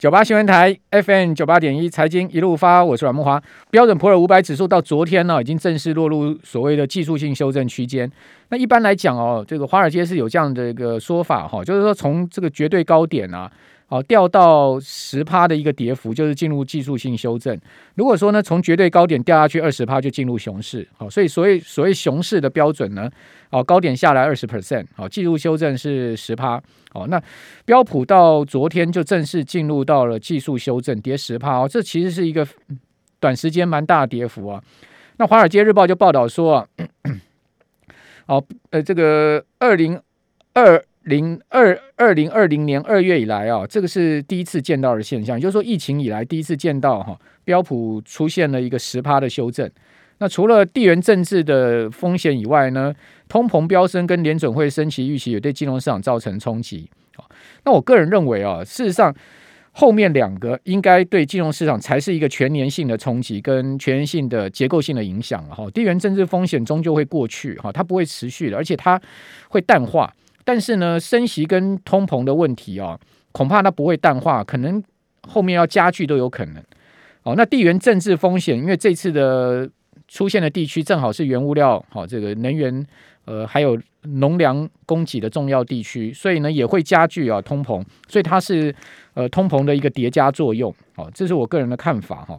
九八新闻台 FM 九八点一财经一路发，我是阮木华。标准普尔五百指数到昨天呢，已经正式落入所谓的技术性修正区间。那一般来讲哦，这个华尔街是有这样的一个说法哈，就是说从这个绝对高点啊。好，掉到十趴的一个跌幅，就是进入技术性修正。如果说呢，从绝对高点掉下去二十趴，就进入熊市。好，所以所谓所谓熊市的标准呢，哦，高点下来二十 percent，好，技术修正是十趴。好，那标普到昨天就正式进入到了技术修正，跌十趴。哦，这其实是一个短时间蛮大的跌幅啊。那华尔街日报就报道说啊，哦，呃，这个二零二。零二二零二零年二月以来啊，这个是第一次见到的现象，就是说疫情以来第一次见到哈标普出现了一个十趴的修正。那除了地缘政治的风险以外呢，通膨飙升跟联准会升息预期也对金融市场造成冲击。那我个人认为啊，事实上后面两个应该对金融市场才是一个全年性的冲击跟全年性的结构性的影响哈。地缘政治风险终究会过去哈，它不会持续的，而且它会淡化。但是呢，升息跟通膨的问题啊，恐怕它不会淡化，可能后面要加剧都有可能。哦，那地缘政治风险，因为这次的出现的地区正好是原物料、好这个能源、呃还有农粮供给的重要地区，所以呢也会加剧啊通膨，所以它是呃通膨的一个叠加作用。哦，这是我个人的看法哈。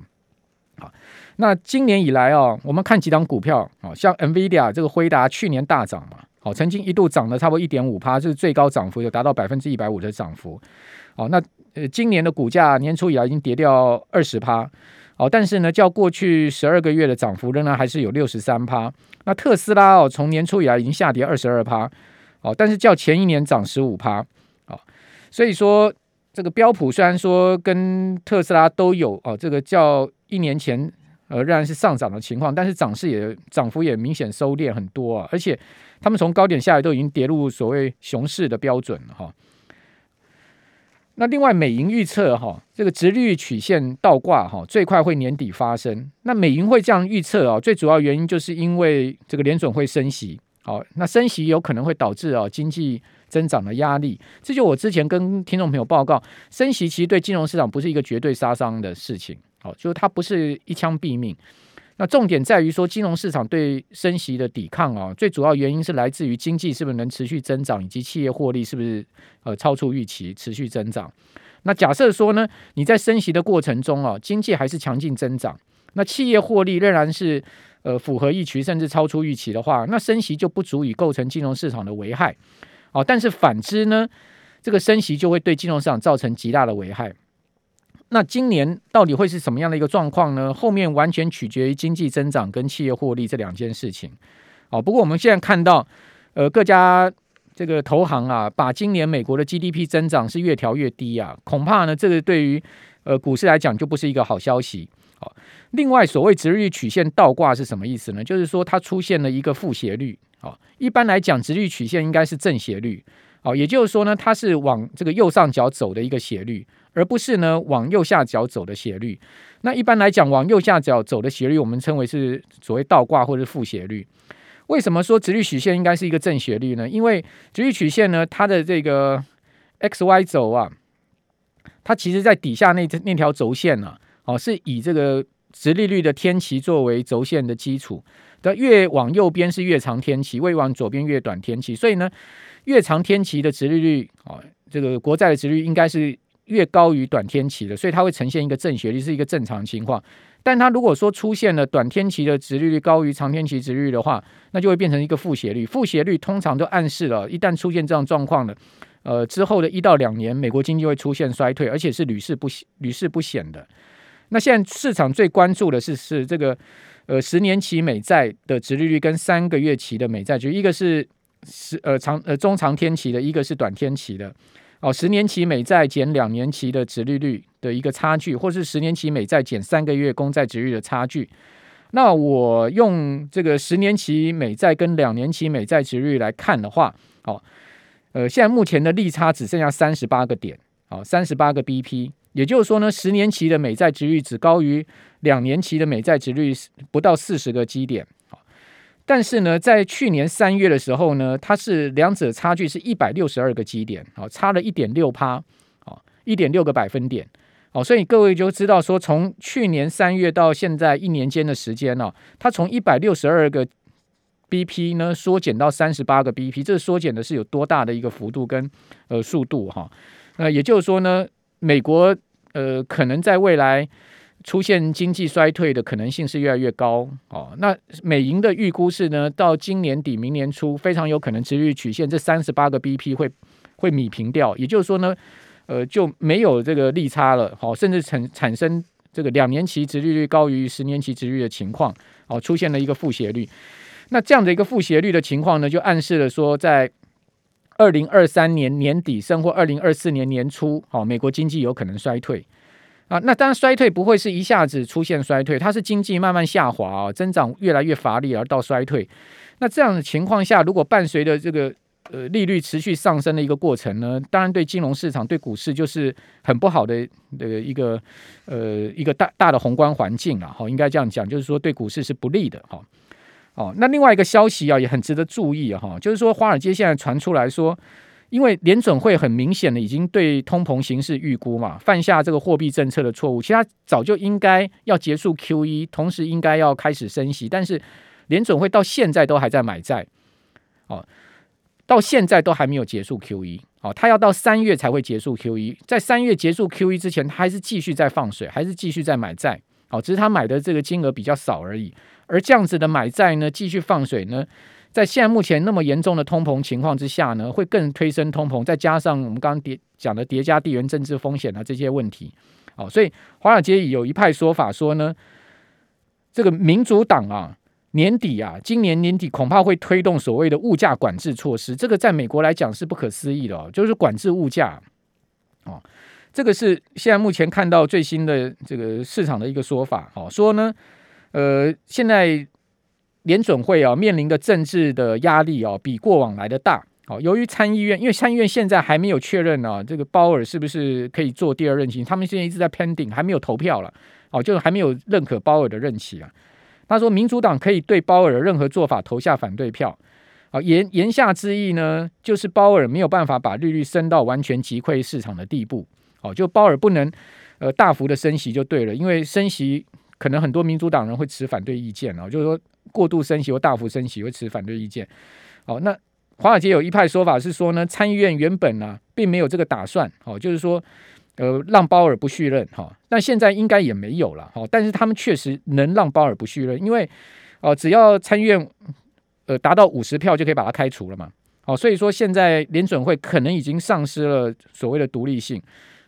好，那今年以来啊，我们看几档股票，哦，像 NVIDIA 这个辉达去年大涨嘛。好，曾经一度涨了差不多一点五趴，这是最高涨幅，有达到百分之一百五的涨幅。好，那呃，今年的股价年初以来已经跌掉二十趴。好，但是呢，较过去十二个月的涨幅仍然还是有六十三趴。那特斯拉哦，从年初以来已经下跌二十二趴。哦，但是较前一年涨十五趴。哦，所以说这个标普虽然说跟特斯拉都有哦，这个较一年前呃仍然是上涨的情况，但是涨势也涨幅也明显收敛很多啊，而且。他们从高点下来都已经跌入所谓熊市的标准了哈。那另外，美银预测哈，这个殖利率曲线倒挂哈，最快会年底发生。那美银会这样预测啊，最主要原因就是因为这个联准会升息，好，那升息有可能会导致啊经济增长的压力。这就我之前跟听众朋友报告，升息其实对金融市场不是一个绝对杀伤的事情，好，就是它不是一枪毙命。那重点在于说，金融市场对升息的抵抗啊，最主要原因是来自于经济是不是能持续增长，以及企业获利是不是呃超出预期持续增长。那假设说呢，你在升息的过程中啊，经济还是强劲增长，那企业获利仍然是呃符合预期甚至超出预期的话，那升息就不足以构成金融市场的危害。哦，但是反之呢，这个升息就会对金融市场造成极大的危害。那今年到底会是什么样的一个状况呢？后面完全取决于经济增长跟企业获利这两件事情。哦，不过我们现在看到，呃，各家这个投行啊，把今年美国的 GDP 增长是越调越低啊，恐怕呢，这个对于呃股市来讲就不是一个好消息。好，另外所谓值率曲线倒挂是什么意思呢？就是说它出现了一个负斜率。好，一般来讲，值率曲线应该是正斜率。好，也就是说呢，它是往这个右上角走的一个斜率。而不是呢往右下角走的斜率，那一般来讲往右下角走的斜率，我们称为是所谓倒挂或者负斜率。为什么说直率曲线应该是一个正斜率呢？因为直率曲线呢，它的这个 x y 轴啊，它其实在底下那那条轴线呢，哦，是以这个殖利率的天期作为轴线的基础的，越往右边是越长天期，越往左边越短天期，所以呢，越长天期的殖利率啊，这个国债的殖利率应该是。越高于短天期的，所以它会呈现一个正斜率，是一个正常情况。但它如果说出现了短天期的殖利率高于长天期殖利率的话，那就会变成一个负斜率。负斜率通常都暗示了，一旦出现这样状况的，呃，之后的一到两年，美国经济会出现衰退，而且是屡试不、屡试不鲜的。那现在市场最关注的是是这个呃十年期美债的殖利率跟三个月期的美债，就一个是十呃长呃中长天期的，一个是短天期的。哦，十年期美债减两年期的殖利率的一个差距，或是十年期美债减三个月公债殖率的差距。那我用这个十年期美债跟两年期美债殖率来看的话，哦，呃，现在目前的利差只剩下三十八个点，哦，三十八个 BP，也就是说呢，十年期的美债殖利率只高于两年期的美债殖利率不到四十个基点。但是呢，在去年三月的时候呢，它是两者差距是一百六十二个基点，好，差了一点六趴，好，一点六个百分点。哦，所以各位就知道说，从去年三月到现在一年间的时间呢，它从一百六十二个 BP 呢缩减到三十八个 BP，这缩减的是有多大的一个幅度跟呃速度哈？那也就是说呢，美国呃可能在未来出现经济衰退的可能性是越来越高哦。那美银的预估是呢，到今年底明年初非常有可能殖利率曲线这三十八个 BP 会会米平掉，也就是说呢。呃，就没有这个利差了，好，甚至产产生这个两年期殖利率高于十年期殖率的情况，哦，出现了一个负斜率。那这样的一个负斜率的情况呢，就暗示了说，在二零二三年年底，甚或二零二四年年初，哦，美国经济有可能衰退啊。那当然，衰退不会是一下子出现衰退，它是经济慢慢下滑啊，增长越来越乏力而到衰退。那这样的情况下，如果伴随着这个呃，利率持续上升的一个过程呢，当然对金融市场、对股市就是很不好的这个一个呃一个大大的宏观环境了哈，应该这样讲，就是说对股市是不利的哈。哦，那另外一个消息啊，也很值得注意哈，就是说华尔街现在传出来说，因为联准会很明显的已经对通膨形势预估嘛，犯下这个货币政策的错误，其实早就应该要结束 QE，同时应该要开始升息，但是联准会到现在都还在买债，哦。到现在都还没有结束 QE，哦，他要到三月才会结束 QE，在三月结束 QE 之前，他还是继续在放水，还是继续在买债，哦，只是他买的这个金额比较少而已。而这样子的买债呢，继续放水呢，在现在目前那么严重的通膨情况之下呢，会更推升通膨，再加上我们刚刚叠讲的叠加地缘政治风险啊这些问题，哦，所以华尔街有一派说法说呢，这个民主党啊。年底啊，今年年底恐怕会推动所谓的物价管制措施，这个在美国来讲是不可思议的哦，就是管制物价哦，这个是现在目前看到最新的这个市场的一个说法哦，说呢，呃，现在联准会啊面临的政治的压力啊比过往来的大哦，由于参议院，因为参议院现在还没有确认啊，这个鲍尔是不是可以做第二任期，他们现在一直在 pending，还没有投票了哦，就是还没有认可鲍尔的任期啊。他说，民主党可以对鲍尔的任何做法投下反对票。啊，言言下之意呢，就是鲍尔没有办法把利率升到完全击溃市场的地步。哦，就鲍尔不能呃大幅的升息就对了，因为升息可能很多民主党人会持反对意见啊，就是说过度升息或大幅升息会持反对意见。哦，那华尔街有一派说法是说呢，参议院原本呢、并没有这个打算。哦，就是说。呃，让鲍尔不续任哈，但现在应该也没有了哈。但是他们确实能让鲍尔不续任，因为哦，只要参议院呃达到五十票就可以把他开除了嘛。哦，所以说现在联准会可能已经丧失了所谓的独立性。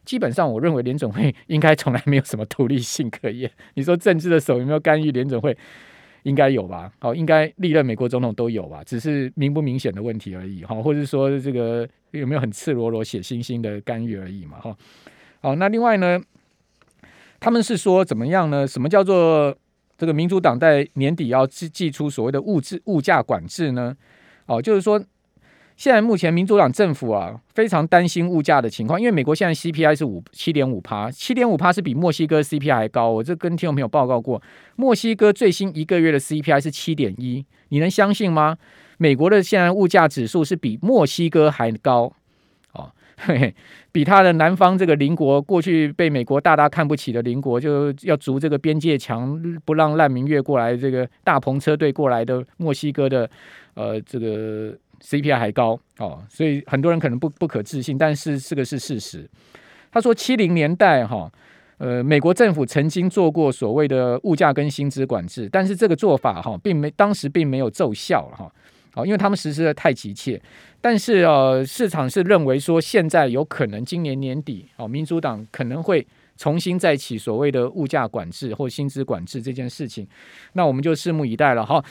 基本上，我认为联准会应该从来没有什么独立性可言。你说政治的手有没有干预联准会？应该有吧？好，应该历任美国总统都有吧？只是明不明显的问题而已哈，或者说这个有没有很赤裸裸血腥腥的干预而已嘛哈。好，那另外呢，他们是说怎么样呢？什么叫做这个民主党在年底要祭祭出所谓的物质物价管制呢？哦，就是说，现在目前民主党政府啊非常担心物价的情况，因为美国现在 CPI 是五七点五趴，七点五趴是比墨西哥 CPI 还高。我这跟听众朋友报告过，墨西哥最新一个月的 CPI 是七点一，你能相信吗？美国的现在物价指数是比墨西哥还高。哦嘿嘿，比他的南方这个邻国，过去被美国大大看不起的邻国，就要筑这个边界墙，不让难民越过来，这个大篷车队过来的墨西哥的，呃，这个 CPI 还高哦，所以很多人可能不不可置信，但是这个是事实。他说七零年代哈，呃，美国政府曾经做过所谓的物价跟薪资管制，但是这个做法哈，并没当时并没有奏效哈。好，因为他们实施的太急切，但是呃，市场是认为说现在有可能今年年底，哦，民主党可能会重新再起所谓的物价管制或薪资管制这件事情，那我们就拭目以待了哈。